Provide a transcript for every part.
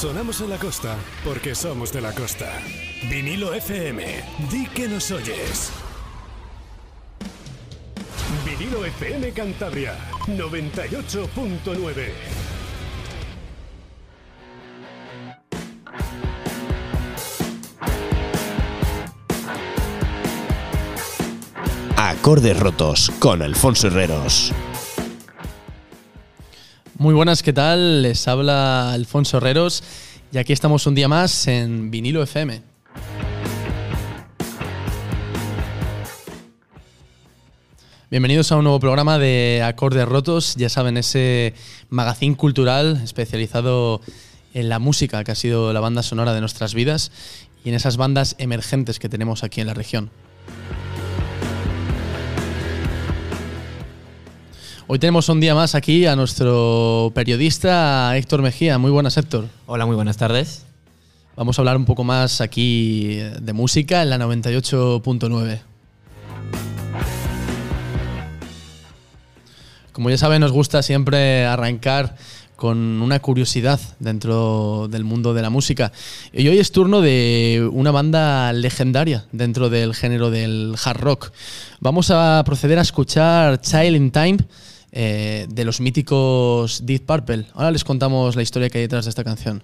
Sonamos en la costa porque somos de la costa. Vinilo FM, di que nos oyes. Vinilo FM Cantabria, 98.9. Acordes rotos con Alfonso Herreros. Muy buenas, ¿qué tal? Les habla Alfonso Herreros y aquí estamos un día más en Vinilo FM. Bienvenidos a un nuevo programa de Acordes Rotos, ya saben, ese magazín cultural especializado en la música que ha sido la banda sonora de nuestras vidas y en esas bandas emergentes que tenemos aquí en la región. Hoy tenemos un día más aquí a nuestro periodista Héctor Mejía. Muy buenas, Héctor. Hola, muy buenas tardes. Vamos a hablar un poco más aquí de música en la 98.9. Como ya saben, nos gusta siempre arrancar con una curiosidad dentro del mundo de la música. Y hoy es turno de una banda legendaria dentro del género del hard rock. Vamos a proceder a escuchar Child in Time eh, de los míticos Deep Purple. Ahora les contamos la historia que hay detrás de esta canción.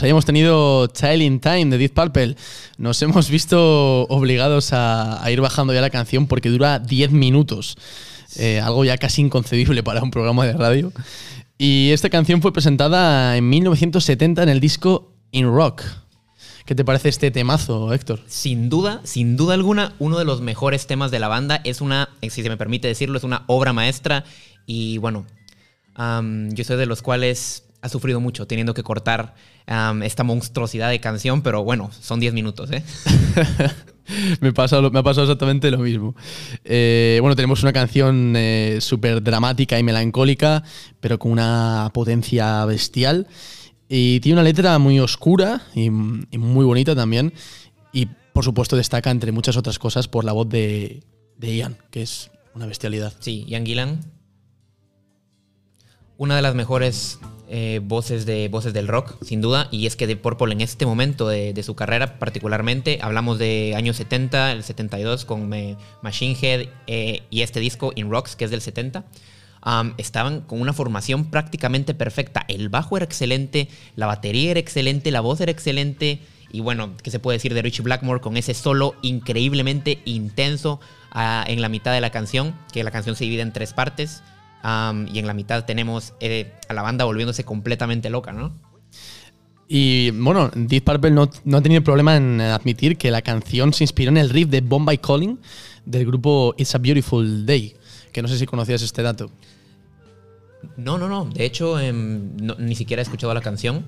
Pues tenido Child in Time de Deep Purple. Nos hemos visto obligados a, ir bajando ya la canción porque dura 10 minutos. Eh, algo ya casi inconcebible para un programa de radio. Y esta canción fue presentada en 1970 en el disco In Rock. ¿Qué te parece este temazo, Héctor? Sin duda, sin duda alguna, uno de los mejores temas de la banda. Es una, si se me permite decirlo, es una obra maestra. Y bueno, yo soy de los cuales ha sufrido mucho teniendo que cortar esta monstruosidad de canción, pero bueno, son 10 minutos, ¿eh? me, pasa, me ha pasado exactamente lo mismo. Eh, bueno, tenemos una canción eh, súper dramática y melancólica, pero con una potencia bestial. Y tiene una letra muy oscura y, muy bonita también. Y por supuesto destaca, entre muchas otras cosas, por la voz de, de Ian, que es una bestialidad. Sí, Ian Gillan. Una de las mejores eh, voces, de, voces del rock, sin duda, y es que de Purple en este momento de, su carrera particularmente, hablamos de años 70, el 72 con Machine Head eh, y este disco In Rocks, que es del 70, estaban con una formación prácticamente perfecta. El bajo era excelente, la batería era excelente, la voz era excelente, y bueno, ¿qué se puede decir de Richie Blackmore con ese solo increíblemente intenso ah, en la mitad de la canción, que la canción se divide en tres partes y en la mitad tenemos eh, a la banda volviéndose completamente loca, ¿no? Y bueno, Deep Purple no, no, ha tenido problema en admitir que la canción se inspiró en el riff de Bombay Calling del grupo It's a Beautiful Day, que no sé si conocías este dato. No, no, no. De hecho, em, ni siquiera he escuchado la canción.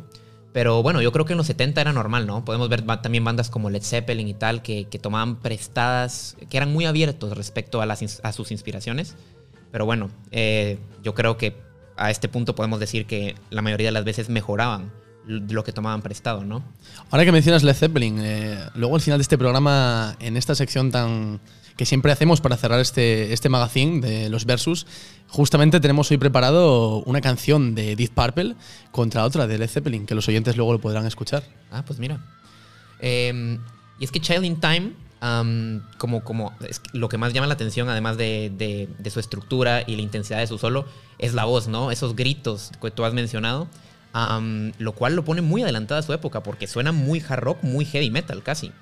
Pero bueno, yo creo que en los 70 era normal, ¿no? Podemos ver también bandas como Led Zeppelin y tal, que, que tomaban prestadas, que eran muy abiertos respecto a, las, a sus inspiraciones. Pero bueno, eh, yo creo que a este punto podemos decir que la mayoría de las veces mejoraban lo que tomaban prestado, ¿no? Ahora que mencionas Led Zeppelin, eh, luego al final de este programa, en esta sección tan que siempre hacemos para cerrar este, este magazine de los versus, justamente tenemos hoy preparado una canción de Deep Purple contra otra de Led Zeppelin, que los oyentes luego lo podrán escuchar. Ah, pues mira. Em, y es que Child in Time como, como lo que más llama la atención, además de, su estructura y la intensidad de su solo, es la voz, ¿no? Esos gritos que tú has mencionado. lo cual lo pone muy adelantada a su época, porque suena muy hard rock, muy heavy metal casi.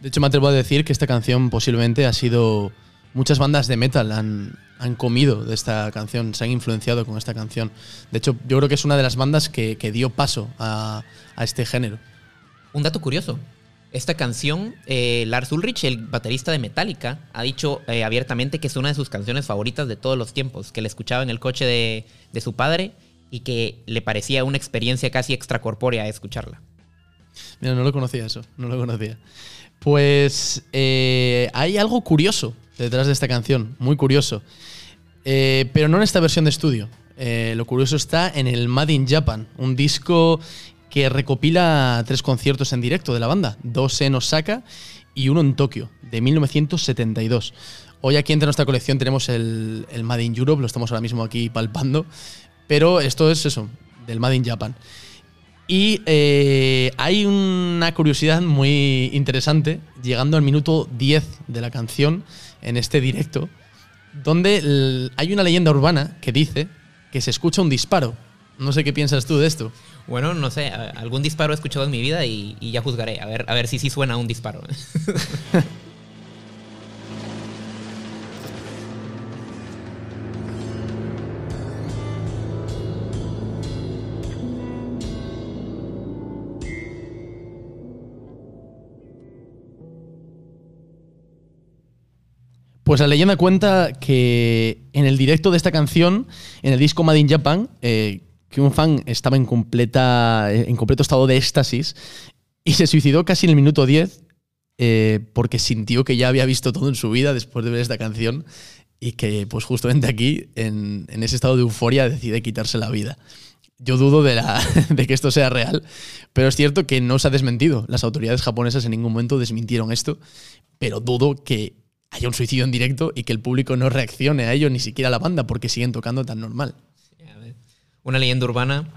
De hecho, me atrevo a decir que esta canción posiblemente ha sido. Muchas bandas de metal han, han comido de esta canción, se han influenciado con esta canción. De hecho, yo creo que es una de las bandas que, dio paso a, a este género. Un dato curioso, esta canción, eh, Lars Ulrich, el baterista de Metallica, ha dicho eh, abiertamente que es una de sus canciones favoritas de todos los tiempos, que la escuchaba en el coche de, su padre y que le parecía una experiencia casi extracorpórea escucharla. Mira, no lo conocía eso, no lo conocía. Pues eh, hay algo curioso detrás de esta canción, muy curioso. pero no en esta versión de estudio. lo curioso está en el Made in Japan, un disco que recopila tres conciertos en directo de la banda, dos en Osaka y uno en Tokio, de 1972. Hoy aquí entre nuestra colección tenemos el, el Made in Europe, lo estamos ahora mismo aquí palpando, pero esto es eso, del Made in Japan. Y eh, hay una curiosidad muy interesante, llegando al minuto 10 de la canción en este directo, donde hay una leyenda urbana que dice que se escucha un disparo. No sé qué piensas tú de esto. Bueno, no sé, algún disparo he escuchado en mi vida y, ya juzgaré, a ver, a ver si sí suena un disparo. Pues la leyenda cuenta que en el directo de esta canción, en el disco Made in Japan, eh, que un fan estaba en, completa, en completo estado de éxtasis y se suicidó casi en el minuto 10 eh, porque sintió que ya había visto todo en su vida después de ver esta canción y que pues justamente aquí, en, ese estado de euforia, decide quitarse la vida. Yo dudo de, la, de que esto sea real, pero es cierto que no se ha desmentido. Las autoridades japonesas en ningún momento desmintieron esto, pero dudo que haya un suicidio en directo y que el público no reaccione a ello, ni siquiera la banda, porque siguen tocando tan normal una leyenda urbana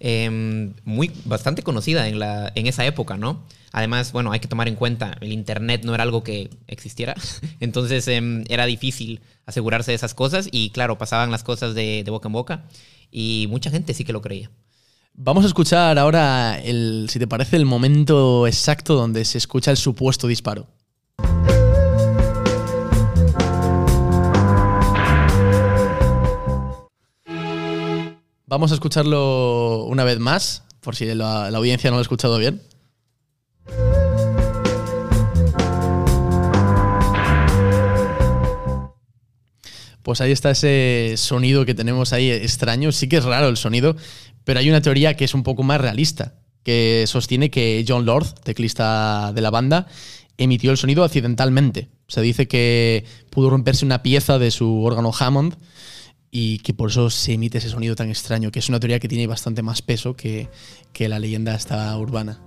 em, muy bastante conocida en, la, en esa época, ¿no? Además, bueno, hay que tomar en cuenta, el Internet no era algo que existiera, entonces em, era difícil asegurarse de esas cosas y claro, pasaban las cosas de, boca en boca y mucha gente sí que lo creía. Vamos a escuchar ahora, el, si te parece, el momento exacto donde se escucha el supuesto disparo. Vamos a escucharlo una vez más, por si la, audiencia no lo ha escuchado bien. Pues ahí está ese sonido que tenemos ahí extraño. Sí que es raro el sonido, pero hay una teoría que es un poco más realista, que sostiene que John Lord, teclista de la banda, emitió el sonido accidentalmente. Se dice que pudo romperse una pieza de su órgano Hammond y que por eso se emite ese sonido tan extraño, que es una teoría que tiene bastante más peso que, la leyenda esta urbana.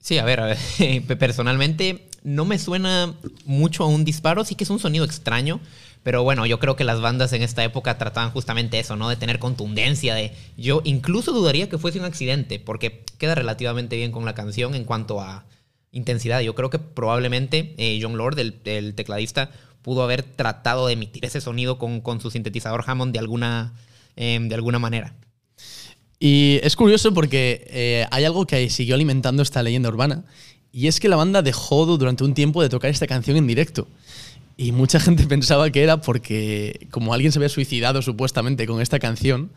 Sí, a ver, a ver, personalmente no me suena mucho a un disparo, sí que es un sonido extraño, pero bueno, yo creo que las bandas en esta época trataban justamente eso, ¿no? De tener contundencia, de... Yo incluso dudaría que fuese un accidente, porque queda relativamente bien con la canción en cuanto a intensidad. Yo creo que probablemente eh, John Lord, el, tecladista, pudo haber tratado de emitir ese sonido con, su sintetizador Hammond de alguna, em, de alguna manera. Y es curioso porque eh, hay algo que siguió alimentando esta leyenda urbana, y es que la banda dejó durante un tiempo de tocar esta canción en directo. Y mucha gente pensaba que era porque, como alguien se había suicidado supuestamente con esta canción,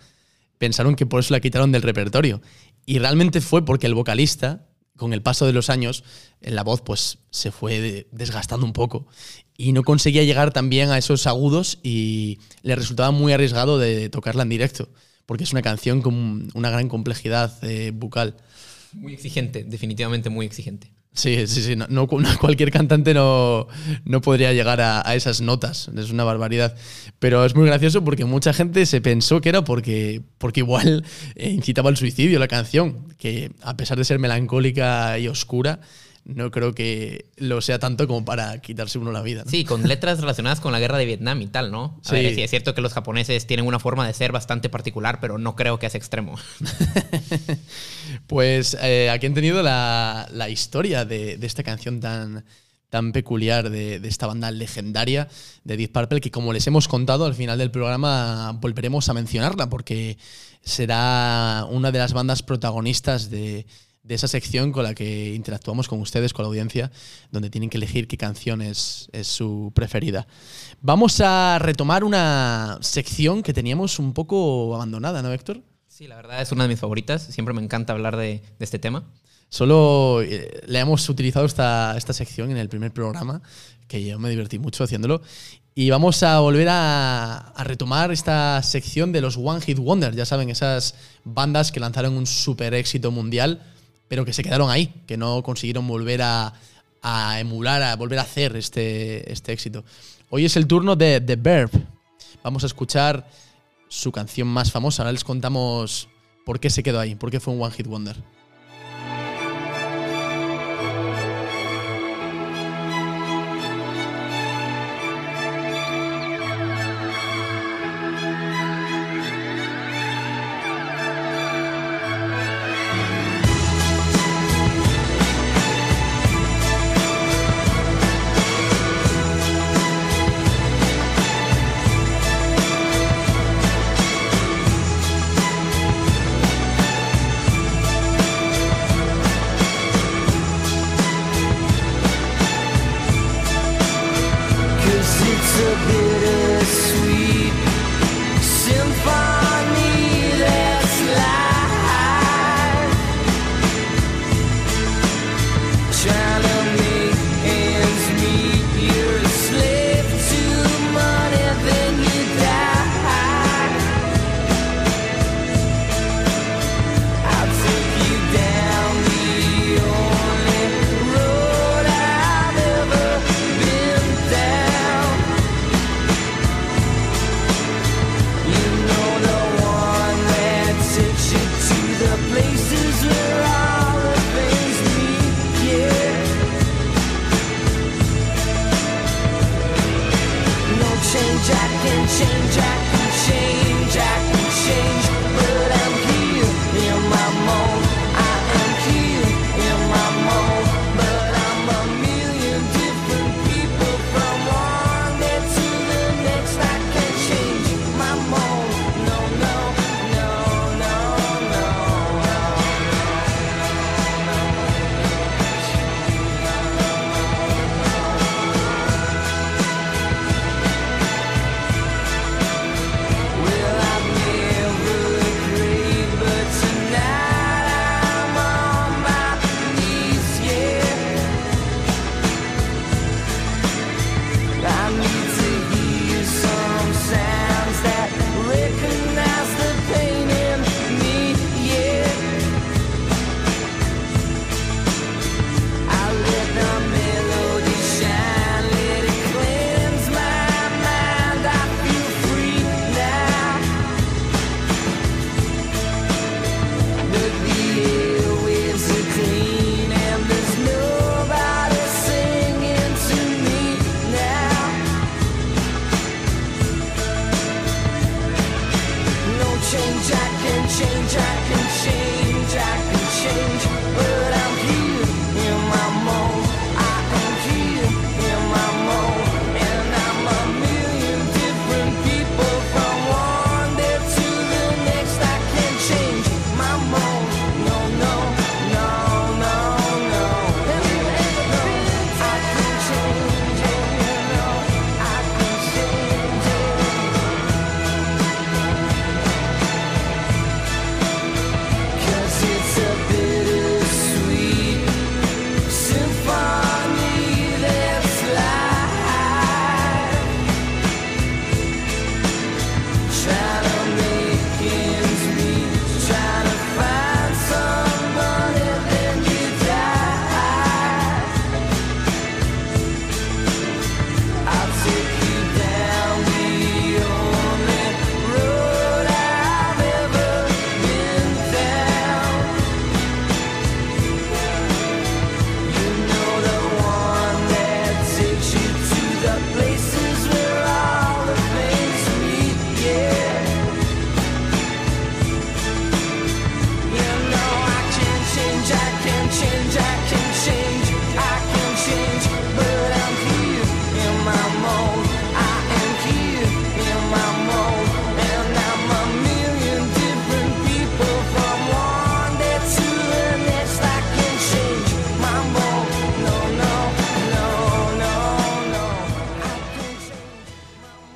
pensaron que por eso la quitaron del repertorio. Y realmente fue porque el vocalista, con el paso de los años, en la voz pues se fue desgastando un poco y no conseguía llegar también a esos agudos y le resultaba muy arriesgado de tocarla en directo porque es una canción con una gran complejidad eh, bucal. Muy exigente, definitivamente muy exigente. Sí, sí, sí. No, cualquier cantante no, no podría llegar a, esas notas. Es una barbaridad. Pero es muy gracioso porque mucha gente se pensó que era porque, porque igual eh, incitaba al suicidio la canción, que a pesar de ser melancólica y oscura, no creo que lo sea tanto como para quitarse uno la vida. Sí, con letras relacionadas con la guerra de Vietnam y tal, ¿no? A sí. ver, es cierto que los japoneses tienen una forma de ser bastante particular, pero no creo que es extremo. pues eh, aquí han tenido la, historia de, esta canción tan, tan peculiar de, de, esta banda legendaria de Deep Purple que como les hemos contado al final del programa volveremos a mencionarla porque será una de las bandas protagonistas de, de esa sección con la que interactuamos con ustedes, con la audiencia, donde tienen que elegir qué canción es, su preferida. Vamos a retomar una sección que teníamos un poco abandonada, ¿no, Héctor? Sí, la verdad es una de mis favoritas. Siempre me encanta hablar de, este tema. Solo eh, le hemos utilizado esta, esta sección en el primer programa, que yo me divertí mucho haciéndolo. Y vamos a volver a, a, retomar esta sección de los One Hit Wonders. Ya saben, esas bandas que lanzaron un super éxito mundial pero que se quedaron ahí, que no consiguieron volver a, emular, a volver a hacer este, este éxito. Hoy es el turno de The Verb. Vamos a escuchar su canción más famosa. Ahora les contamos por qué se quedó ahí, por qué fue un One Hit Wonder.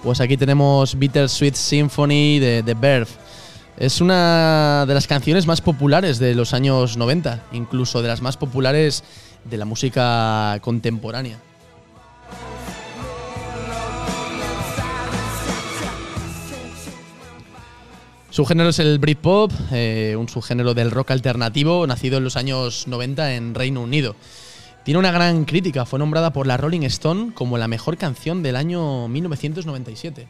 Pues aquí tenemos Bittersweet Symphony de The Verve. Es una de las canciones más populares de los años 90, incluso de las más populares de la música contemporánea. Su género es el Britpop, eh, un subgénero del rock alternativo nacido en los años 90 en Reino Unido. Tiene una gran crítica, fue nombrada por la Rolling Stone como la mejor canción del año 1997.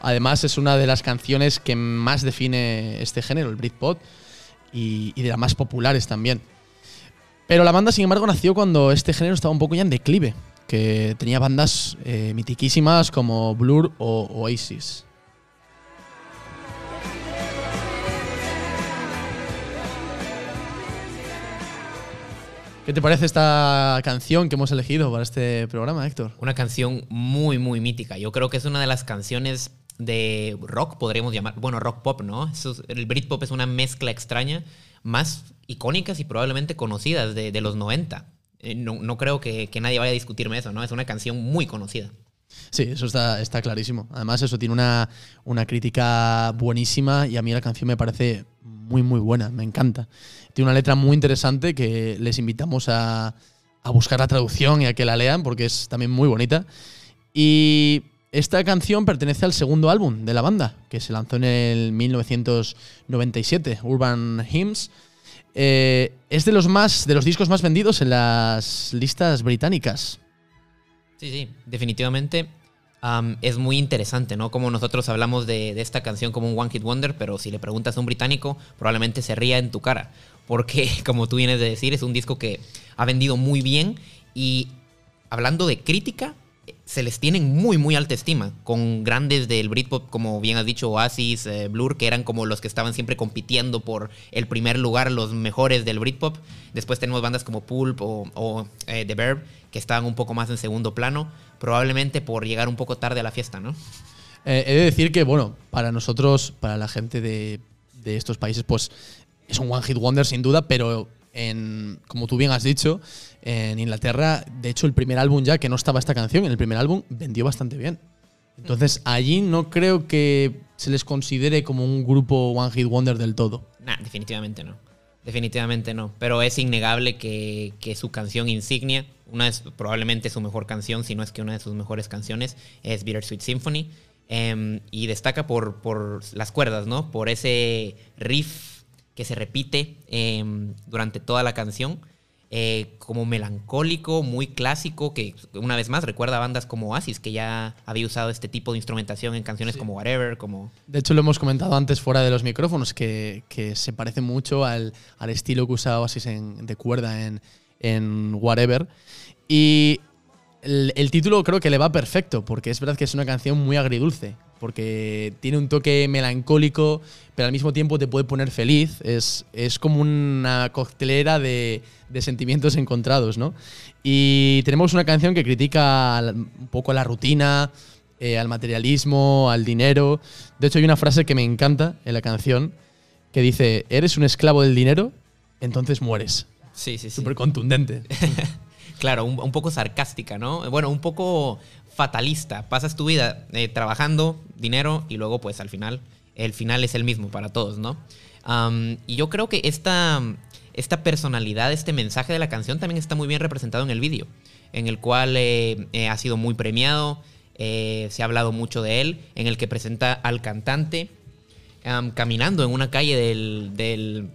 Además es una de las canciones que más define este género, el Britpop, y, de las más populares también. Pero la banda, sin embargo, nació cuando este género estaba un poco ya en declive, que tenía bandas eh, mitiquísimas como Blur o Oasis. ¿Qué te parece esta canción que hemos elegido para este programa, Héctor? Una canción muy, muy mítica. Yo creo que es una de las canciones de rock, podríamos llamar. Bueno, rock pop, ¿no? Eso es- el Britpop es una mezcla extraña, más icónicas y probablemente conocidas de, de los 90. Eh, no, no creo que, que nadie vaya a discutirme eso, ¿no? Es una canción muy conocida. Sí, eso está, está clarísimo. Además, eso tiene una, una crítica buenísima y a mí la canción me parece muy, muy buena, me encanta. Tiene una letra muy interesante que les invitamos a, a buscar la traducción y a que la lean porque es también muy bonita. Y esta canción pertenece al segundo álbum de la banda, que se lanzó en el 1997, Urban Hymns. Eh, es de los, más, de los discos más vendidos en las listas británicas. Sí, sí, definitivamente. Es muy interesante, ¿no? Como nosotros hablamos de, esta canción como un One Hit Wonder, pero si le preguntas a un británico, probablemente se ría en tu cara. Porque, como tú vienes de decir, es un disco que ha vendido muy bien y hablando de crítica, se les tiene en muy, muy alta estima. Con grandes del Britpop, como bien has dicho, Oasis, eh, Blur, que eran como los que estaban siempre compitiendo por el primer lugar, los mejores del Britpop. Después tenemos bandas como Pulp o, o, eh, The Verb, que estaban un poco más en segundo plano, probablemente por llegar un poco tarde a la fiesta, ¿no? Eh, he de decir que, bueno, para nosotros, para la gente de, de estos países, pues es un One Hit Wonder sin duda, pero en, como tú bien has dicho, en Inglaterra, de hecho, el primer álbum ya que no estaba esta canción, en el primer álbum vendió bastante bien. Entonces, allí no creo que se les considere como un grupo One Hit Wonder del todo. Nah, definitivamente no. Definitivamente no. Pero es innegable que, que su canción insignia, una es probablemente su mejor canción, si no es que una de sus mejores canciones, es Bittersweet Symphony. Em, y destaca por, por las cuerdas, ¿no? Por ese riff que se repite em, durante toda la canción. eh, como melancólico, muy clásico, que una vez más recuerda a bandas como Oasis, que ya había usado este tipo de instrumentación en canciones como Whatever, como... De hecho, lo hemos comentado antes fuera de los micrófonos, que, que se parece mucho al, al estilo que usaba Oasis en, de cuerda en, en Whatever. Y el, el título creo que le va perfecto, porque es verdad que es una canción muy agridulce, porque tiene un toque melancólico, pero al mismo tiempo te puede poner feliz. Es, es como una coctelera de, de sentimientos encontrados, ¿no? Y tenemos una canción que critica un poco a la rutina, eh, al materialismo, al dinero. De hecho, hay una frase que me encanta en la canción que dice, eres un esclavo del dinero, entonces mueres. Sí, sí, sí. Súper contundente. Claro, un, poco sarcástica, ¿no? Bueno, un poco fatalista. Pasas tu vida eh, trabajando, dinero, y luego, pues al final, el final es el mismo para todos, ¿no? Y yo creo que esta, esta personalidad, este mensaje de la canción también está muy bien representado en el vídeo, en el cual eh, eh, ha sido muy premiado, se ha hablado mucho de él, en el que presenta al cantante am, caminando en una calle del, del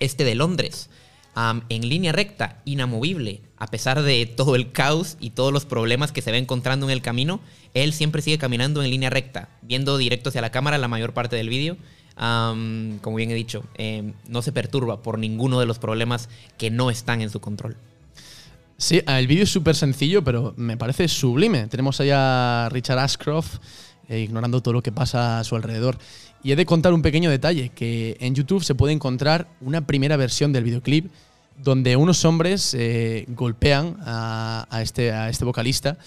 este de Londres, am, en línea recta, inamovible, a pesar de todo el caos y todos los problemas que se va encontrando en el camino, él siempre sigue caminando en línea recta, viendo directo hacia la cámara la mayor parte del vídeo. Am, como bien he dicho, em, no se perturba por ninguno de los problemas que no están en su control. Sí, el vídeo es súper sencillo, pero me parece sublime. Tenemos ahí a Richard Ashcroft eh, ignorando todo lo que pasa a su alrededor. Y he de contar un pequeño detalle, que en YouTube se puede encontrar una primera versión del videoclip donde unos hombres eh, golpean a, este, a este vocalista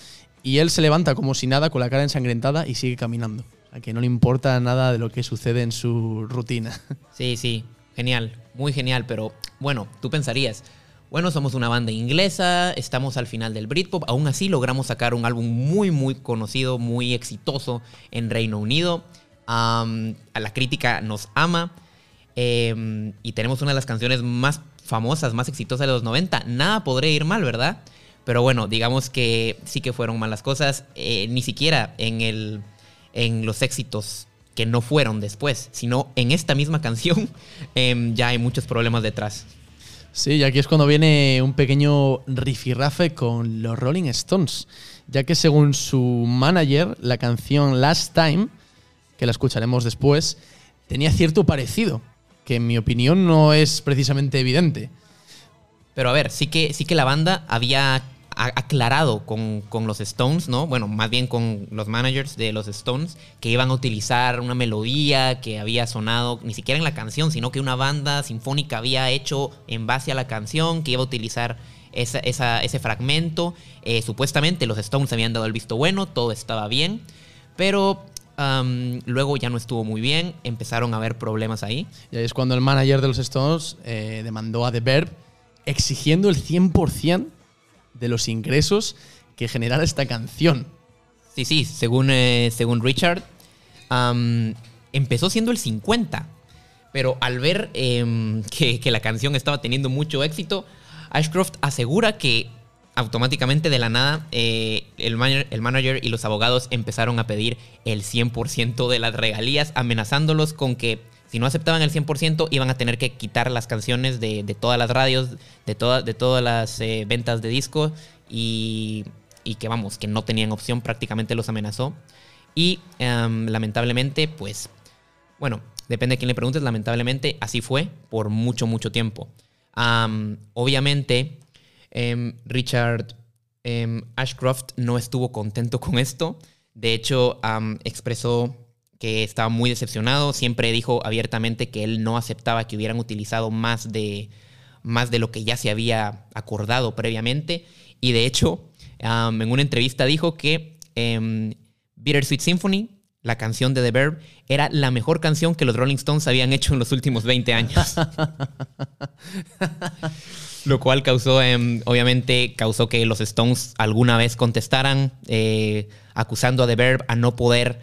y él se levanta como si nada con la cara ensangrentada y sigue caminando. O sea, que no le importa nada de lo que sucede en su rutina. Sí, sí, genial, muy genial, pero bueno, tú pensarías, bueno, somos una banda inglesa, estamos al final del Britpop, aún así logramos sacar un álbum muy, muy conocido, muy exitoso en Reino Unido, a la crítica nos ama em, y tenemos una de las canciones más famosas, más exitosas de los 90, nada podría ir mal, ¿verdad? Pero bueno, digamos que sí que fueron malas cosas, eh, ni siquiera en, el, en los éxitos que no fueron después, sino en esta misma canción em, ya hay muchos problemas detrás. Sí, y aquí es cuando viene un pequeño rifirrafe con los Rolling Stones, ya que según su manager, la canción Last Time, que la escucharemos después, tenía cierto parecido, que en mi opinión no es precisamente evidente. Pero a ver, sí que, sí que la banda había aclarado con, con los Stones, ¿no? Bueno, más bien con los managers de los Stones, que iban a utilizar una melodía que había sonado ni siquiera en la canción, sino que una banda sinfónica había hecho en base a la canción, que iba a utilizar esa- ese fragmento. Eh, supuestamente los Stones habían dado el visto bueno, todo estaba bien, pero luego ya no estuvo muy bien, empezaron a haber problemas ahí. Y ahí es cuando el manager de los Stones eh, demandó a The Verb exigiendo el 100% de los ingresos que generara esta canción. Sí, sí, según, eh, según Richard, empezó siendo el 50, pero al ver em, que, que la canción estaba teniendo mucho éxito, Ashcroft asegura que automáticamente de la nada eh, el, manager, y los abogados empezaron a pedir el 100% de las regalías, amenazándolos con que si no aceptaban el 100% iban a tener que quitar las canciones de, todas las radios, de, de todas las eh, ventas de discos y, y que vamos, que no tenían opción, prácticamente los amenazó. Y em, lamentablemente, pues, bueno, depende de quién le preguntes, lamentablemente así fue por mucho, mucho tiempo. Am, obviamente, em, Richard em, Ashcroft no estuvo contento con esto. De hecho, expresó que estaba muy decepcionado. Siempre dijo abiertamente que él no aceptaba que hubieran utilizado más de, más de lo que ya se había acordado previamente. Y de hecho, en una entrevista dijo que em, Bittersweet Symphony, la canción de The Verb, era la mejor canción que los Rolling Stones habían hecho en los últimos 20 años. Lo cual causó, em, obviamente, causó que los Stones alguna vez contestaran, eh, acusando a The Verb a no poder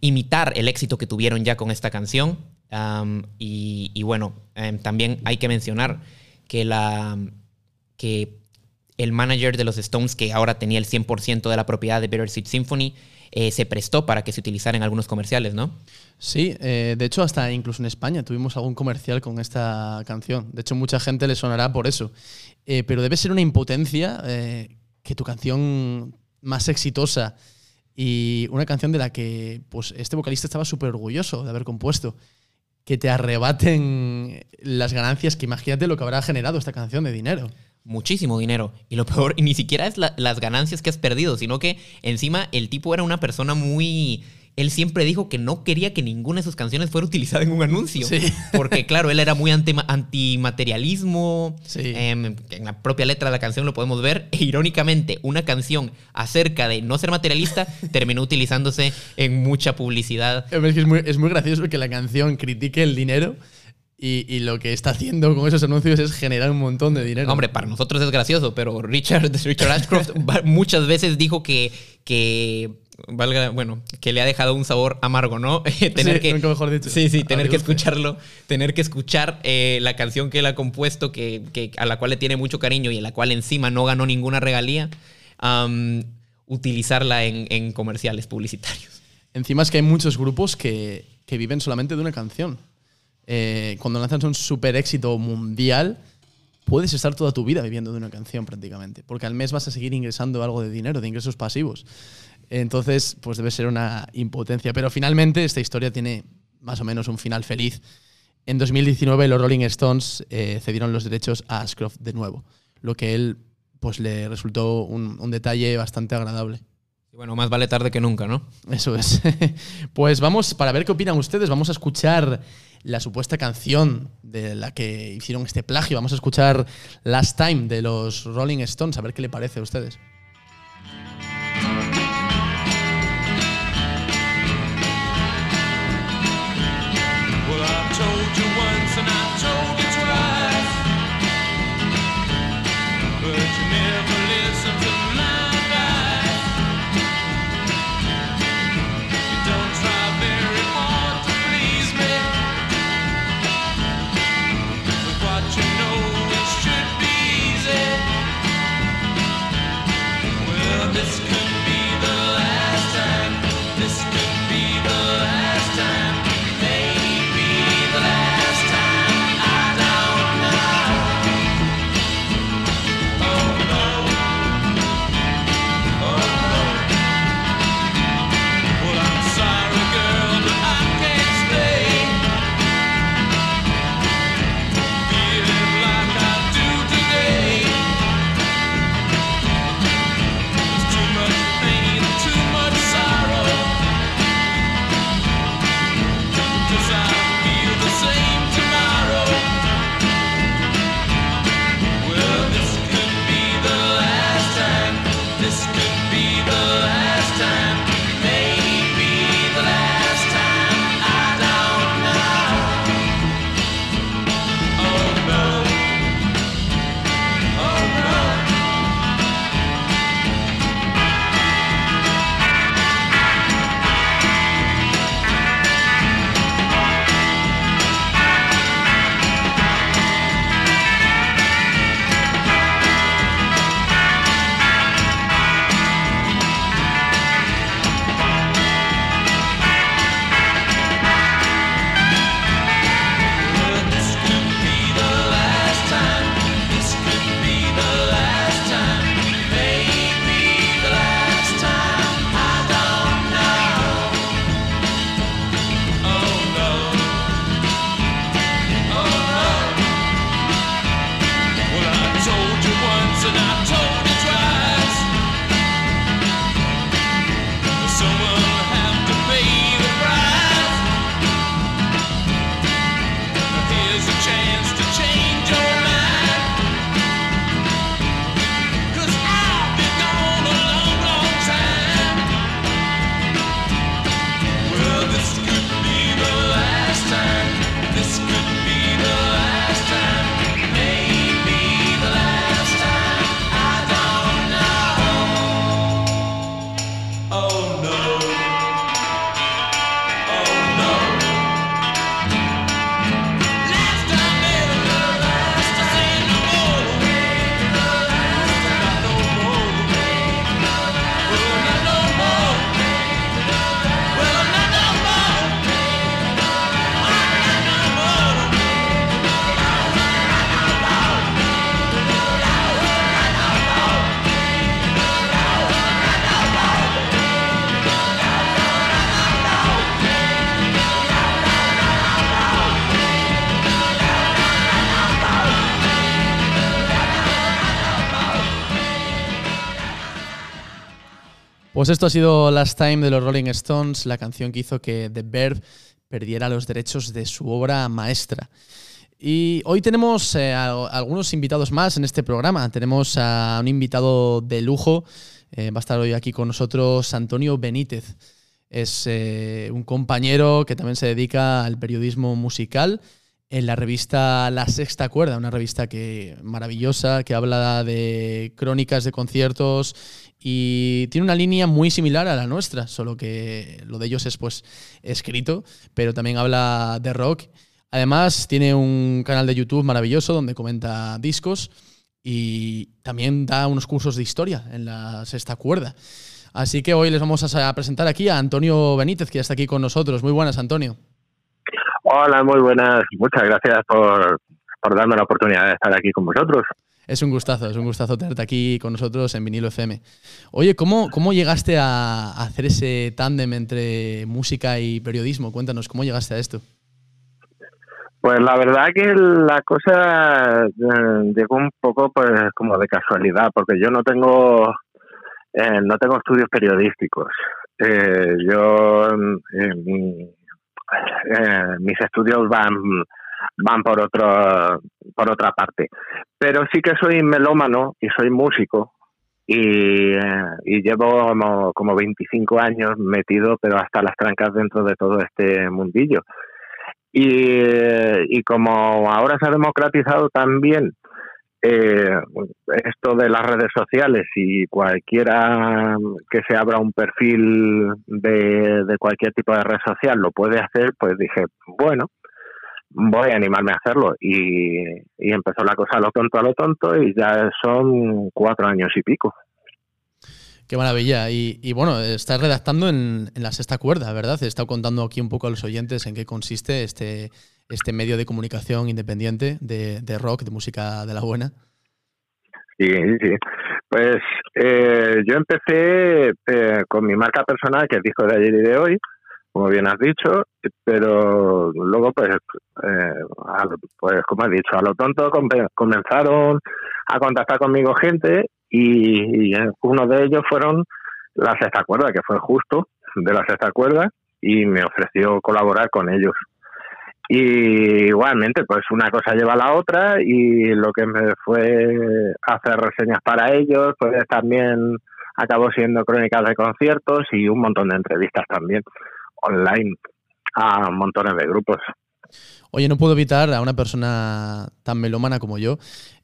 imitar el éxito que tuvieron ya con esta canción. Y bueno, em, también hay que mencionar que, la, que el manager de los Stones, que ahora tenía el 100% de la propiedad de Bittersweet Symphony, eh, se prestó para que se utilizara en algunos comerciales, ¿no? Sí, eh, de hecho hasta incluso en España tuvimos algún comercial con esta canción. De hecho mucha gente le sonará por eso. Eh, pero debe ser una impotencia que tu canción más exitosa y una canción de la que pues, este vocalista estaba súper orgulloso de haber compuesto, que te arrebaten las ganancias, que imagínate lo que habrá generado esta canción de dinero. Muchísimo dinero. Y lo peor, y ni siquiera es la- las ganancias que has perdido, sino que encima el tipo era una persona muy... Él siempre dijo que no quería que ninguna de sus canciones fuera utilizada en un anuncio. Sí. Porque, claro, él era muy anti- antimaterialismo. Sí. Em, en la propia letra de la canción lo podemos ver. E irónicamente, una canción acerca de no ser materialista terminó utilizándose en mucha publicidad. Es que es muy, es muy gracioso que la canción critique el dinero y, y lo que está haciendo con esos anuncios es generar un montón de dinero. Hombre, para nosotros es gracioso, pero Richard, Richard Ashcroft muchas veces dijo que, que valga, bueno, que le ha dejado un sabor amargo, ¿no? tener Sí, que, nunca mejor dicho. Sí, sí, tener que escucharlo, tener que escuchar eh, la canción que él ha compuesto, que, que- a la cual le tiene mucho cariño y a la cual encima no ganó ninguna regalía, utilizarla en, en comerciales publicitarios. Encima es que hay muchos grupos que, que viven solamente de una canción. Eh, cuando lanzas un super éxito mundial, puedes estar toda tu vida viviendo de una canción prácticamente, porque al mes vas a seguir ingresando algo de dinero, de ingresos pasivos. Entonces, pues debe ser una impotencia. Pero finalmente esta historia tiene más o menos un final feliz. En 2019 los Rolling Stones eh, cedieron los derechos a Ashcroft de nuevo, lo que él pues le resultó un, un detalle bastante agradable. Y bueno, más vale tarde que nunca, ¿no? Eso es. Pues vamos, para ver qué opinan ustedes, vamos a escuchar la supuesta canción de la que hicieron este plagio. Vamos a escuchar Last Time de los Rolling Stones, a ver qué le parece a ustedes. Pues esto ha sido Last Time de los Rolling Stones, la canción que hizo que The Verb perdiera los derechos de su obra maestra. Y hoy tenemos eh, a- algunos invitados más en este programa. Tenemos a un invitado de lujo. eh, va a estar hoy aquí con nosotros Antonio Benítez. Es eh, un compañero que también se dedica al periodismo musical en la revista La Sexta Cuerda, una revista que maravillosa, que habla de crónicas de conciertos y tiene una línea muy similar a la nuestra, solo que lo de ellos es pues escrito, pero también habla de rock. Además, tiene un canal de YouTube maravilloso donde comenta discos y también da unos cursos de historia en la sexta cuerda. Así que hoy les vamos a presentar aquí a Antonio Benítez, que ya está aquí con nosotros. Muy buenas, Antonio. Hola, muy buenas. Muchas gracias por, por darme la oportunidad de estar aquí con vosotros. Es un gustazo, es un gustazo tenerte aquí con nosotros en Vinilo FM. Oye, ¿cómo, cómo llegaste a hacer ese tándem entre música y periodismo? Cuéntanos, ¿cómo llegaste a esto? Pues la verdad que la cosa eh, llegó un poco pues como de casualidad, porque yo no tengo eh, no tengo estudios periodísticos. Eh, yo eh, mis estudios van van por otro por otra parte, pero sí que soy melómano y soy músico y, eh, llevo como, como 25 años metido, pero hasta las trancas dentro de todo este mundillo. Y, eh, y como ahora se ha democratizado también eh, esto de las redes sociales y cualquiera que se abra un perfil de, cualquier tipo de red social lo puede hacer, pues dije, bueno, voy a animarme a hacerlo. Y, empezó la cosa a lo tonto, a lo tonto, y ya son cuatro años y pico. Qué maravilla. Y, y bueno, estás redactando en, en la sexta cuerda, ¿verdad? He estado contando aquí un poco a los oyentes en qué consiste este, este medio de comunicación independiente de, de rock, de música de la buena. Sí, sí. Pues eh, yo empecé eh, con mi marca personal, que es disco de ayer y de hoy, como bien has dicho, pero luego, pues, eh, a pues como has dicho, a lo tonto comenzaron a contactar conmigo gente y, y uno de ellos fueron la sexta cuerda, que fue justo de la sexta cuerda, y me ofreció colaborar con ellos. Y igualmente, pues una cosa lleva a la otra y lo que me fue hacer reseñas para ellos, pues también acabó siendo crónicas de conciertos y un montón de entrevistas también online a montones de grupos. Oye, no puedo evitar a una persona tan melómana como yo,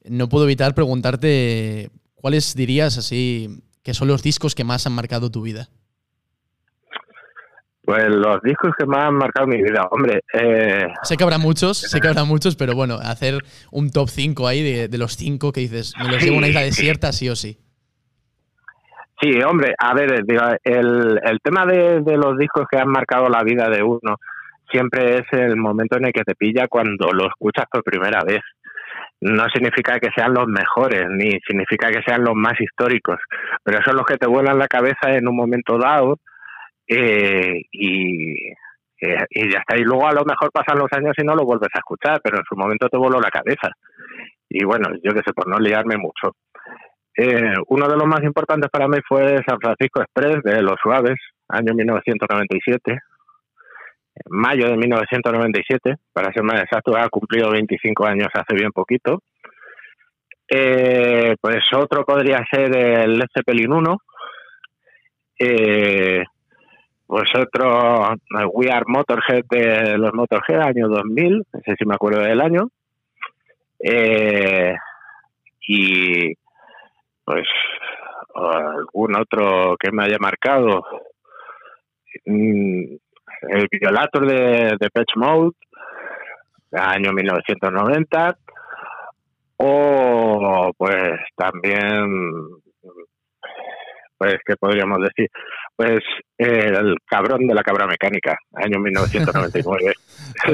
no puedo evitar preguntarte cuáles dirías así que son los discos que más han marcado tu vida. Pues los discos que más han marcado mi vida, hombre, eh, Sé que habrá muchos, sé que habrá muchos, pero bueno, hacer un top 5 ahí de, de los 5 que dices, me los llevo a una isla desierta sí o sí. Sí, hombre, a ver, digo, el, el tema de, de los discos que han marcado la vida de uno siempre es el momento en el que te pilla cuando lo escuchas por primera vez. No significa que sean los mejores, ni significa que sean los más históricos, pero son los que te vuelan la cabeza en un momento dado eh, y, eh, y ya está. Y luego a lo mejor pasan los años y no lo vuelves a escuchar, pero en su momento te voló la cabeza. Y bueno, yo qué sé, por no liarme mucho. Eh, uno de los más importantes para mí fue San Francisco Express de Los Suaves, año 1997, en mayo de 1997, para ser más exacto, ha cumplido 25 años hace bien poquito. Eh, pues otro podría ser el Led Zeppelin 1, eh, otro eh, We Are Motorhead de los Motorhead, año 2000, ese sí me acuerdo del año. Eh, y pues algún otro que me haya marcado. Mm, el Violator de, de Patch Mode año 1990 o pues también pues qué podríamos decir pues el cabrón de la cabra mecánica año 1999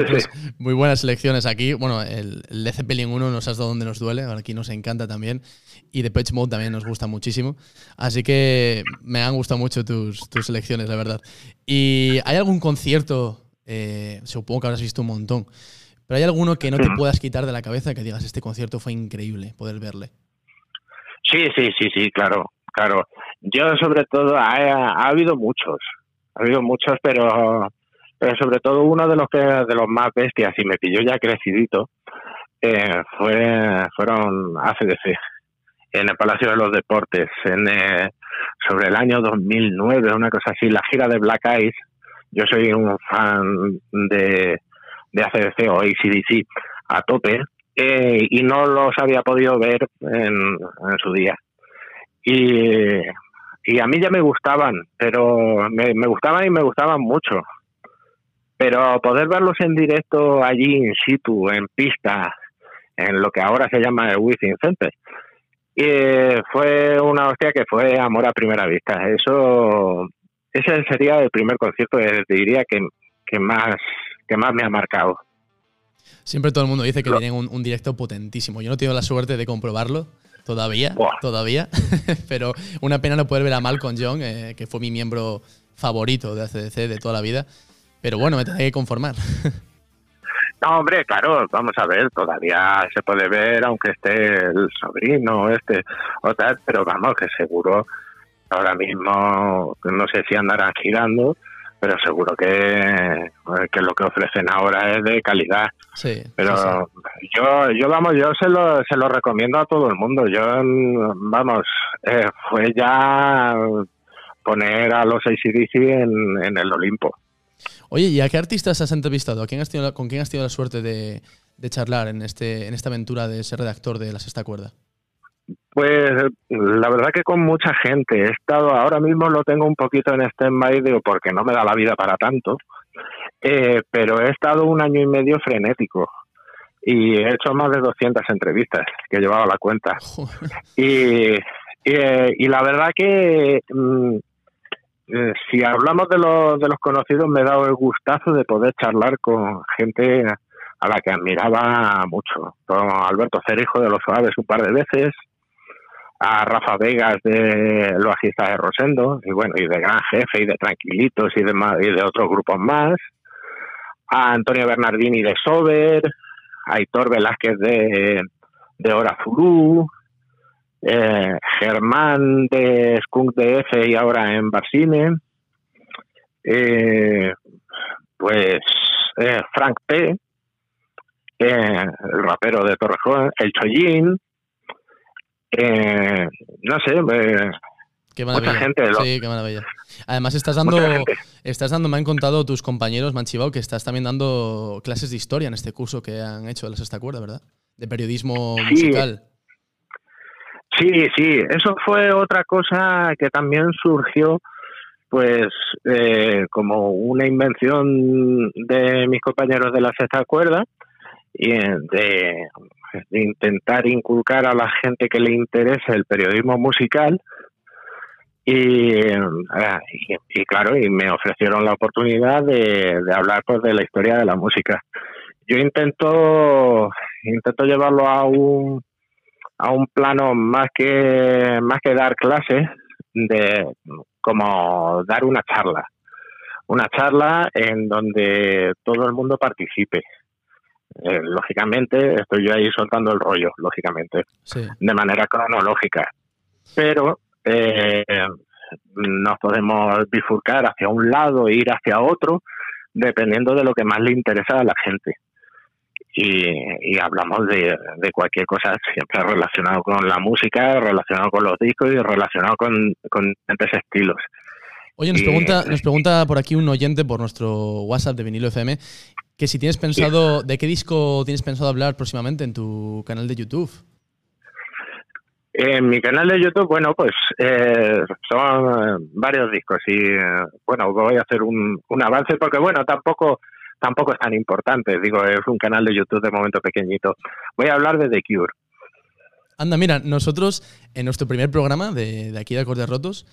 Pues, muy buenas selecciones aquí. Bueno, el, el Led Zeppelin 1 nos has dado donde nos duele, aquí nos encanta también. Y Depeche Mode también nos gusta muchísimo. Así que me han gustado mucho tus, tus selecciones, la verdad. ¿Y hay algún concierto? eh, supongo que habrás visto un montón. Pero hay alguno que no te Ujú. puedas quitar de la cabeza que digas, este concierto fue increíble poder verle. Sí, sí, sí, sí, claro, claro. Yo sobre todo, ha, ha habido muchos, ha habido muchos, pero, pero sobre todo uno de los que de los más bestias y me pilló ya crecidito eh, fue fueron ACDC en el Palacio de los Deportes en eh, sobre el año 2009, una cosa así, la gira de Black Eyes. Yo soy un fan de, de ACDC o ACDC a tope eh, y no los había podido ver en, en su día. Y, y a mí ya me gustaban, pero me, me gustaban y me gustaban mucho. Pero poder verlos en directo allí in situ, en pista, en lo que ahora se llama el Within Center, y eh, fue una hostia que fue amor a primera vista. Eso, ese sería el primer concierto, que te diría que, que más que más me ha marcado. Siempre todo el mundo dice que tienen un, un directo potentísimo. Yo no he tenido la suerte de comprobarlo todavía, Buah. todavía, pero una pena no poder ver a Malcolm Young, eh, que fue mi miembro favorito de ACDC de toda la vida. Pero bueno, me tendré que conformar. No, hombre, claro, vamos a ver, todavía se puede ver, aunque esté el sobrino, este, o tal, pero vamos, que seguro, ahora mismo, no sé si andarán girando, pero seguro que, que lo que ofrecen ahora es de calidad. Sí, Pero sí, sí. yo, yo vamos, yo se lo, se lo recomiendo a todo el mundo. Yo, vamos, eh, fue ya poner a los ACDC en, en el Olimpo. Oye, ¿y a qué artistas has entrevistado? ¿A quién has tenido la- ¿Con quién has tenido la suerte de, de charlar en, este, en esta aventura de ser redactor de La Sexta Cuerda? Pues la verdad que con mucha gente. He estado, ahora mismo lo tengo un poquito en stand-by, digo, porque no me da la vida para tanto. Eh, pero he estado un año y medio frenético y he hecho más de 200 entrevistas que he llevado la cuenta. Y, y, eh, y la verdad que mm, eh, si hablamos de los, de los conocidos, me he dado el gustazo de poder charlar con gente a la que admiraba mucho. Con Alberto Cerijo de Los Suaves un par de veces, a Rafa Vegas de Los Bajistas de Rosendo, y bueno, y de Gran Jefe y de Tranquilitos y de, y de otros grupos más, a Antonio Bernardini de Sober, a Aitor Velázquez de, de Hora Zurú, eh, Germán de Skunk DF y ahora en Barsine, eh, pues eh, Frank P., eh, el rapero de Torrejón, el Chollín, eh, no sé, eh, Qué Mucha maravilla. gente lo- Sí, qué maravilla. Además, estás dando, Mucha gente. estás dando, me han contado tus compañeros, me han chivado, que estás también dando clases de historia en este curso que han hecho de la Sexta Cuerda, ¿verdad? De periodismo Sí. musical. Sí, sí, eso fue otra cosa que también surgió, pues, eh, como una invención de mis compañeros de la sexta cuerda de, de intentar inculcar a la gente que le interese el periodismo musical. Y, eh, y, y claro, y me ofrecieron la oportunidad de, de hablar pues de la historia de la música. Yo intento, intento llevarlo a un a un plano más que más que dar clases de como dar una charla una charla en donde todo el mundo participe Eh, lógicamente estoy yo ahí soltando el rollo lógicamente Sí. de manera cronológica pero eh, nos podemos bifurcar hacia un lado e ir hacia otro dependiendo de lo que más le interesa a la gente y, y hablamos de, de cualquier cosa siempre relacionado con la música, relacionado con los discos y relacionado con, con diferentes estilos. Oye, nos pregunta, nos pregunta por aquí un oyente por nuestro WhatsApp de Vinilo FM que si tienes pensado, ¿de qué disco tienes pensado hablar próximamente en tu canal de YouTube? En mi canal de YouTube, bueno, pues eh, son eh, varios discos y eh, bueno, voy a hacer un, un avance porque bueno, tampoco tampoco es tan importante, digo, es un canal de YouTube de momento pequeñito. Voy a hablar de The Cure. Anda, mira, nosotros en nuestro primer programa de, de aquí de Acordes Rotos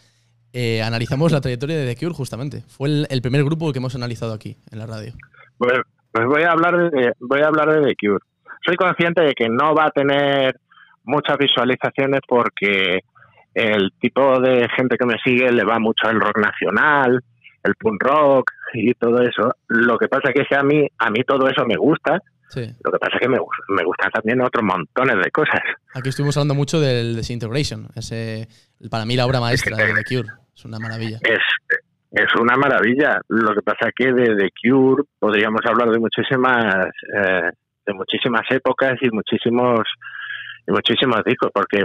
eh, analizamos la trayectoria de The Cure justamente. Fue el, el primer grupo que hemos analizado aquí en la radio. Pues, pues voy a hablar de voy a hablar de The Cure. Soy consciente de que no va a tener muchas visualizaciones porque el tipo de gente que me sigue le va mucho el rock nacional, el punk rock y todo eso. Lo que pasa que es que a mí a mí todo eso me gusta, Sí. Lo que pasa es que me, me gustan también otros montones de cosas. Aquí estuvimos hablando mucho del Disintegration. Ese, para mí, la obra maestra de The Cure. Es una maravilla. Es, es una maravilla. Lo que pasa es que de The Cure podríamos hablar de muchísimas eh, de muchísimas épocas y muchísimos y muchísimos discos, porque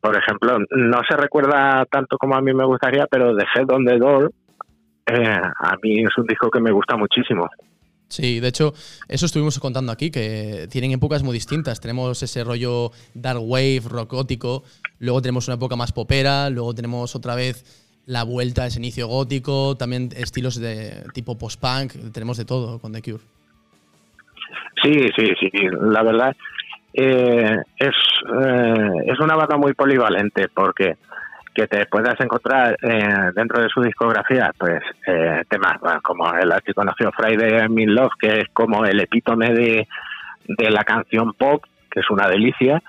por ejemplo no se recuerda tanto como a mí me gustaría, pero The Head on the Door eh, a mí es un disco que me gusta muchísimo. Sí, de hecho, eso estuvimos contando aquí, que tienen épocas muy distintas. Tenemos ese rollo dark wave, rock gótico, luego tenemos una época más popera, luego tenemos otra vez la vuelta ese inicio gótico, también estilos de tipo post-punk, tenemos de todo con The Cure. Sí, sí, sí. La verdad eh, es, eh, es una banda muy polivalente porque que te puedas encontrar eh, dentro de su discografía pues eh, temas como el archiconocido Friday in Love que es como el epítome de, de la canción pop que es una delicia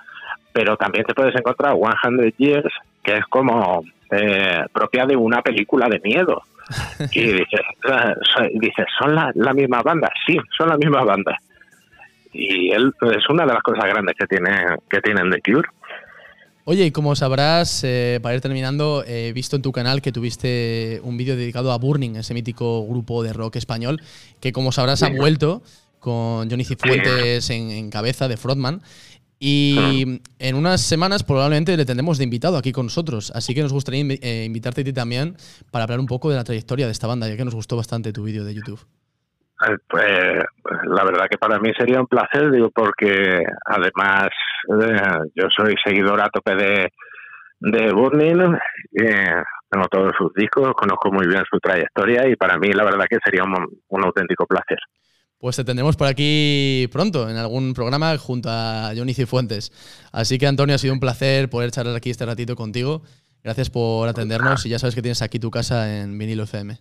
pero también te puedes encontrar 100 Years que es como eh, propia de una película de miedo. Y dices, "Ah, dices ¿son la, la misma banda? Sí, son la misma banda y él es una de las cosas grandes que tiene que tienen The Cure. Oye, y como sabrás, eh, para ir terminando, he visto en tu canal que tuviste un vídeo dedicado a Burning, ese mítico grupo de rock español, que como sabrás ha vuelto con Johnny Cifuentes en, en cabeza de Frontman. Y en unas semanas probablemente le tendremos de invitado aquí con nosotros. Así que nos gustaría eh, invitarte a ti también para hablar un poco de la trayectoria de esta banda, ya que nos gustó bastante tu vídeo de YouTube. Eh, Pues la verdad que para mí sería un placer, digo, porque además eh, yo soy seguidor a tope de, de Burning, eh, tengo todos sus discos, conozco muy bien su trayectoria y para mí la verdad que sería un, un auténtico placer. Pues te tendremos por aquí pronto, en algún programa junto a Johnny Cifuentes. Así que Antonio, ha sido un placer poder charlar aquí este ratito contigo. Gracias por atendernos y ya sabes que tienes aquí tu casa en Vinilo FM.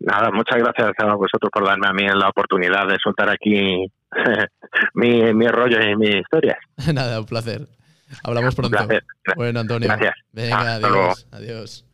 Nada, muchas gracias a vosotros por darme a mí la oportunidad de soltar aquí mi, mi rollo y mis historias. Nada, un placer. Hablamos Un pronto. placer. Bueno, Antonio. Gracias. Venga, adiós. Adiós.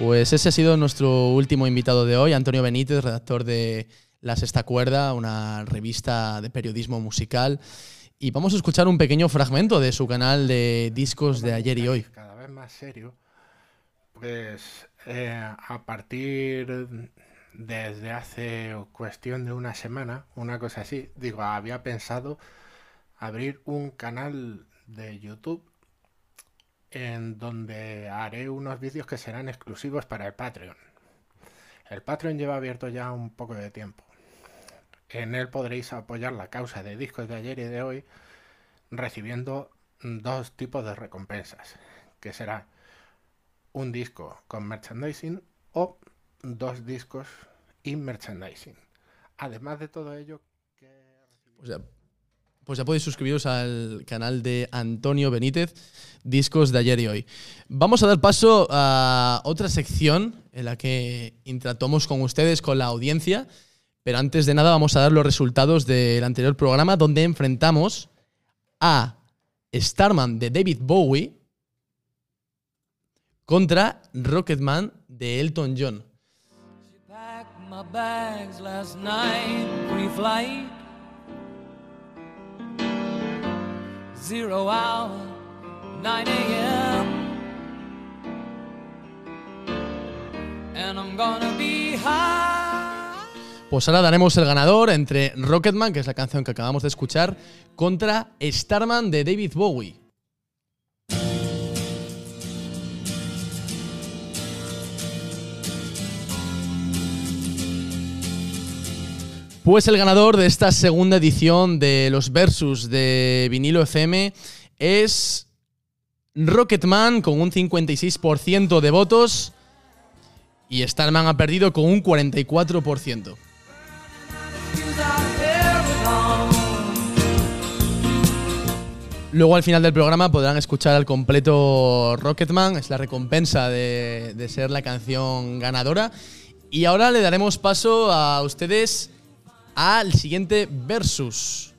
Pues ese ha sido nuestro último invitado de hoy, Antonio Benítez, redactor de La Sexta Cuerda, una revista de periodismo musical. Y vamos a escuchar un pequeño fragmento de su canal de discos de ayer y hoy. Cada vez más serio, pues eh, a partir desde hace cuestión de una semana, una cosa así, digo, había pensado abrir un canal de YouTube en donde haré unos vídeos que serán exclusivos para el Patreon. El Patreon lleva abierto ya un poco de tiempo. En él podréis apoyar la causa de discos de ayer y de hoy recibiendo dos tipos de recompensas, que será un disco con merchandising o dos discos y merchandising. Además de todo ello, Pues ya, pues ya podéis suscribiros al canal de Antonio Benítez, discos de ayer y hoy. Vamos a dar paso a otra sección en la que interactuamos con ustedes, con la audiencia. Pero antes de nada vamos a dar los resultados del anterior programa donde enfrentamos a Starman de David Bowie contra Rocketman de Elton John. Zero hour, 9 a.m. And I'm gonna be. Pues ahora daremos el ganador entre Rocketman, que es la canción que acabamos de escuchar, contra Starman de David Bowie. Pues el ganador de esta segunda edición de los Versus de Vinilo FM es Rocketman con un 56% de votos y Starman ha perdido con un 44%. Fuse out every dawn. Luego al final del programa podrán escuchar al completo Rocketman, es la recompensa de, de ser la canción ganadora. Y ahora le daremos paso a ustedes al siguiente versus.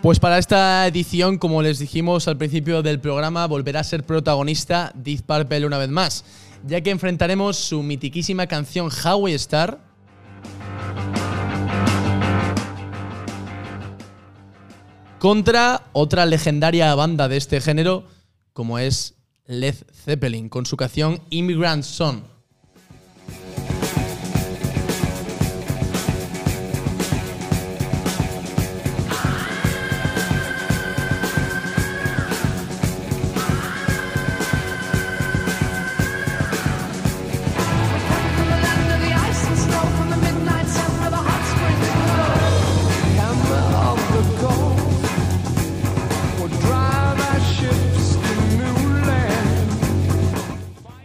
Pues para esta edición, como les dijimos al principio del programa, volverá a ser protagonista Deep Purple una vez más, ya que enfrentaremos su mitiquísima canción Highway Star contra otra legendaria banda de este género, como es Led Zeppelin, con su canción Immigrant Song.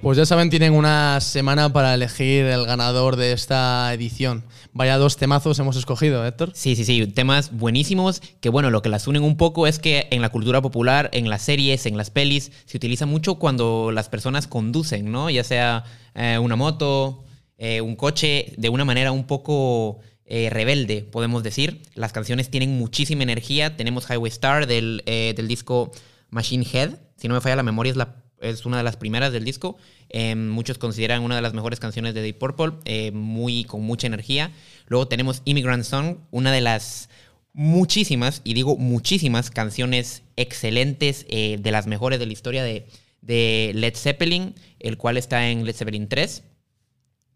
Pues ya saben, tienen una semana para elegir el ganador de esta edición. Vaya dos temazos hemos escogido, Héctor. Sí, sí, sí, temas buenísimos que bueno, lo que las unen un poco es que en la cultura popular, en las series, en las pelis, se utiliza mucho cuando las personas conducen, ¿no? Ya sea eh, una moto, eh, un coche, de una manera un poco eh, rebelde, podemos decir. Las canciones tienen muchísima energía. Tenemos Highway Star del, del disco Machine Head. Si no me falla la memoria, es, la, es una de las primeras del disco. Eh, muchos consideran una de las mejores canciones de Deep Purple, eh, muy, con mucha energía. Luego tenemos Immigrant Song, una de las muchísimas, y digo muchísimas canciones excelentes, eh, de las mejores de la historia de, Led Zeppelin, el cual está en Led Zeppelin 3.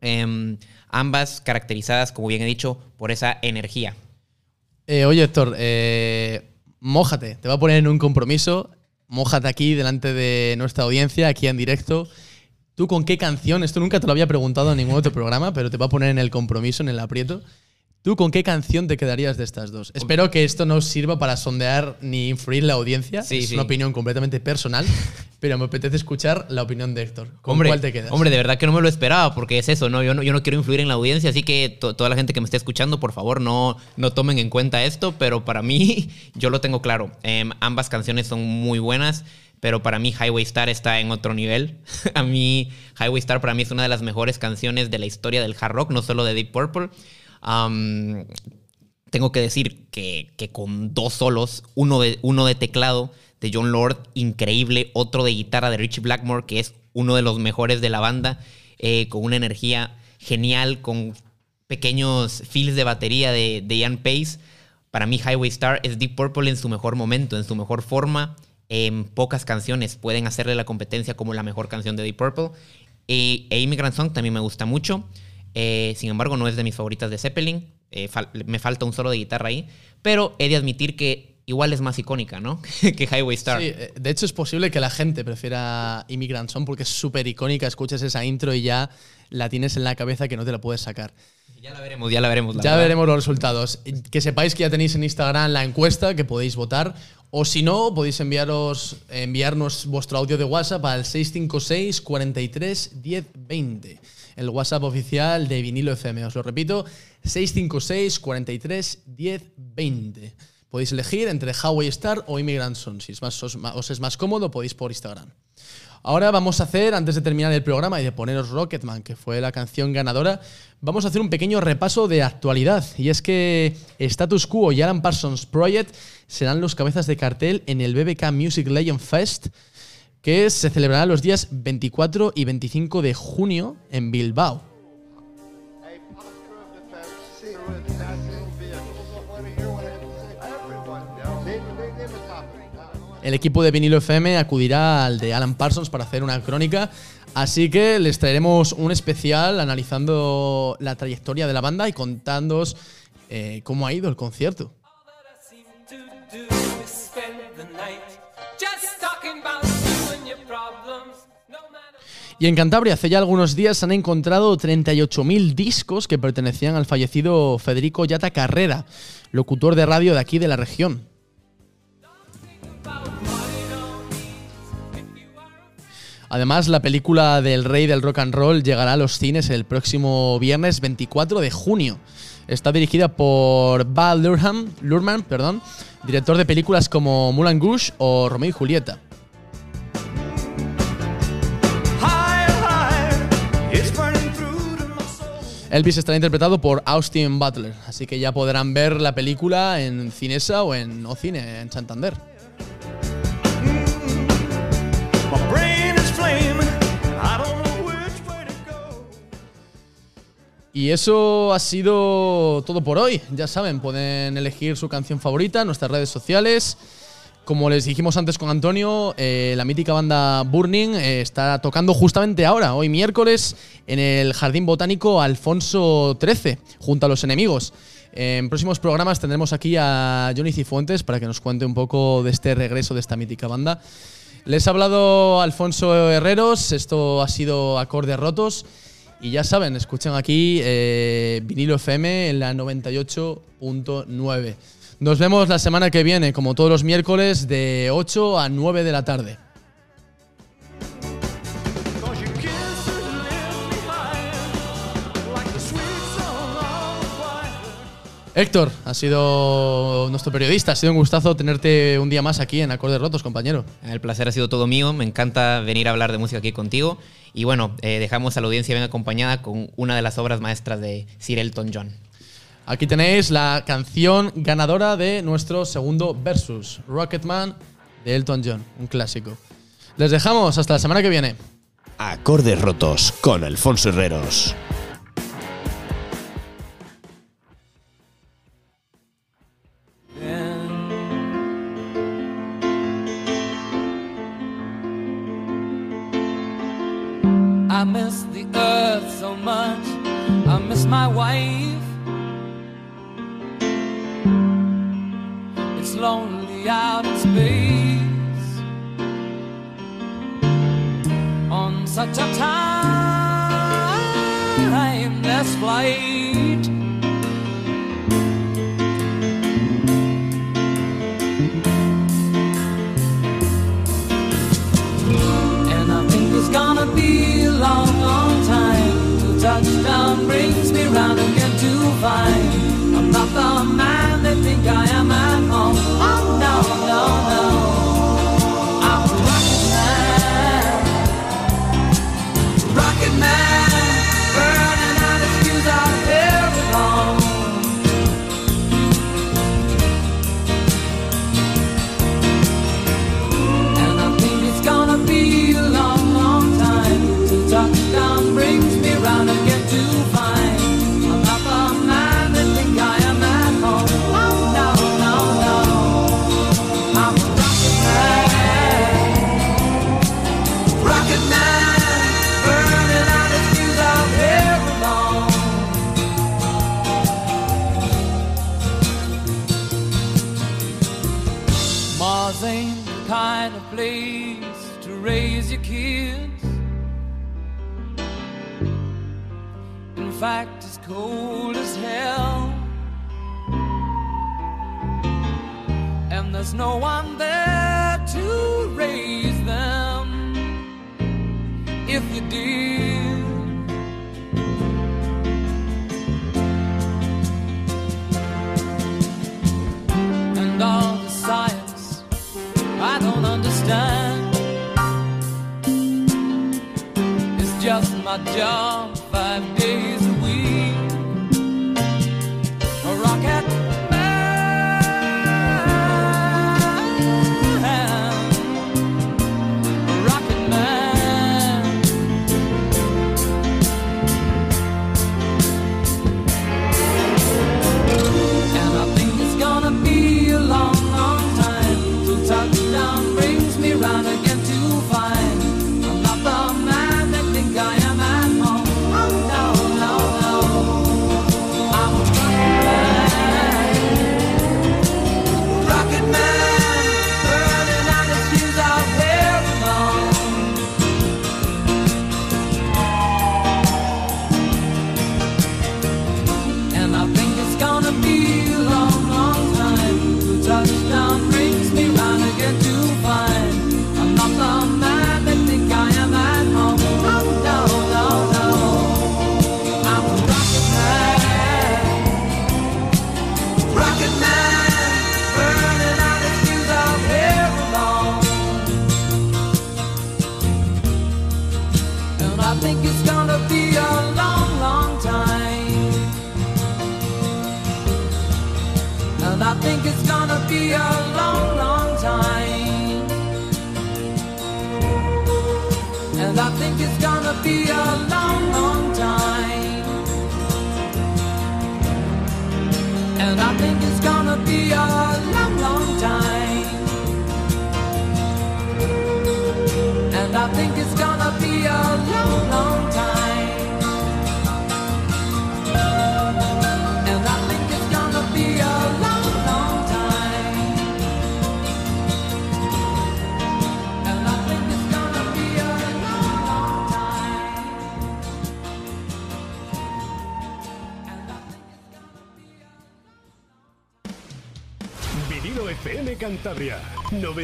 Em, ambas caracterizadas, como bien he dicho, por esa energía. Eh, oye, Héctor, mójate. Te voy a poner en un compromiso. Mójate aquí delante de nuestra audiencia, aquí en directo. ¿Tú con qué canción? Esto nunca te lo había preguntado en ningún otro programa, pero te va a poner en el compromiso, en el aprieto. ¿Tú con qué canción te quedarías de estas dos? Espero que esto no os sirva para sondear ni influir la audiencia. Sí, es sí. una opinión completamente personal, pero me apetece escuchar la opinión de Héctor. ¿Con hombre, cuál te quedas? Hombre, de verdad que no me lo esperaba, porque es eso, ¿no? Yo no, yo no quiero influir en la audiencia, así que to- toda la gente que me esté escuchando, por favor, no, no tomen en cuenta esto, pero para mí, yo lo tengo claro. Em, ambas canciones son muy buenas, pero para mí Highway Star está en otro nivel. A mí, Highway Star para mí es una de las mejores canciones de la historia del hard rock, no solo de Deep Purple. Tengo que decir que, con dos solos, uno de, uno de teclado de John Lord, increíble, otro de guitarra de Richie Blackmore, que es uno de los mejores de la banda, eh, con una energía genial, con pequeños fills de batería de, Ian Pace. Para mí Highway Star es Deep Purple en su mejor momento, en su mejor forma. En pocas canciones pueden hacerle la competencia como la mejor canción de Deep Purple. Eh, e Immigrant Song también me gusta mucho. Eh, sin embargo, no es de mis favoritas de Zeppelin. Eh, fal- me falta un solo de guitarra ahí. Pero he de admitir que igual es más icónica, ¿no? que Highway Star. Sí, eh, de hecho es posible que la gente prefiera Immigrant Song porque es súper icónica, escuchas esa intro y ya la tienes en la cabeza que no te la puedes sacar. Ya la veremos, ya la veremos. la Ya verdad. veremos los resultados. Que sepáis que ya tenéis en Instagram la encuesta que podéis votar. O si no, podéis enviaros, enviarnos vuestro audio de WhatsApp al 656 43 10 20. El WhatsApp oficial de Vinilo FM. Os lo repito, 656 43 10 20. Podéis elegir entre Highway Star o Immigrant Song. Si es más, os, os es más cómodo, podéis por Instagram. Ahora vamos a hacer, antes de terminar el programa y de poneros Rocketman, que fue la canción ganadora, vamos a hacer un pequeño repaso de actualidad. Y es que Status Quo y Alan Parsons Project serán los cabezas de cartel en el BBK Music Legend Fest, que se celebrará los días 24 y 25 de junio en Bilbao. El equipo de Vinilo FM acudirá al de Alan Parsons para hacer una crónica, así que les traeremos un especial analizando la trayectoria de la banda y contándoos eh, cómo ha ido el concierto. Y en Cantabria hace ya algunos días se han encontrado 38.000 discos que pertenecían al fallecido Federico Yata Carrera, locutor de radio de aquí de la región. Además, la película del rey del rock and roll llegará a los cines el próximo viernes 24 de junio. Está dirigida por Val Lurman, perdón, director de películas como Moulin Rouge o Romeo y Julieta. Elvis estará interpretado por Austin Butler, así que ya podrán ver la película en Cinesa o en Ocine, en Santander. Y eso ha sido todo por hoy. Ya saben, pueden elegir su canción favorita en nuestras redes sociales. Como les dijimos antes con Antonio, eh, la mítica banda Burning eh, está tocando justamente ahora, hoy miércoles, en el Jardín Botánico Alfonso XIII, junto a los enemigos. En próximos programas tendremos aquí a Johnny Cifuentes para que nos cuente un poco de este regreso de esta mítica banda. Les ha hablado Alfonso Herreros, esto ha sido Acordes Rotos. Y ya saben, escuchen aquí eh, Vinilo FM en la 98.9. Nos vemos la semana que viene, como todos los miércoles, de 8 a 9 de la tarde. Héctor, ha sido nuestro periodista, ha sido un gustazo tenerte un día más aquí en Acordes Rotos, compañero. El placer ha sido todo mío, me encanta venir a hablar de música aquí contigo. Y bueno, eh, dejamos a la audiencia bien acompañada con una de las obras maestras de Sir Elton John. Aquí tenéis la canción ganadora de nuestro segundo versus, Rocketman de Elton John, un clásico. Les dejamos hasta la semana que viene. Acordes rotos con Alfonso Herreros. I miss the earth so much. I miss my wife. Lonely out in space. On such a timeless flight. And I think it's gonna be a long, long time. Till touchdown brings me round again to find. I'm not the man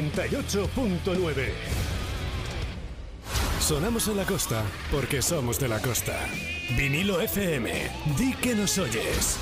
98.9. Sonamos en la costa porque somos de la costa. Vinilo FM, di que nos oyes.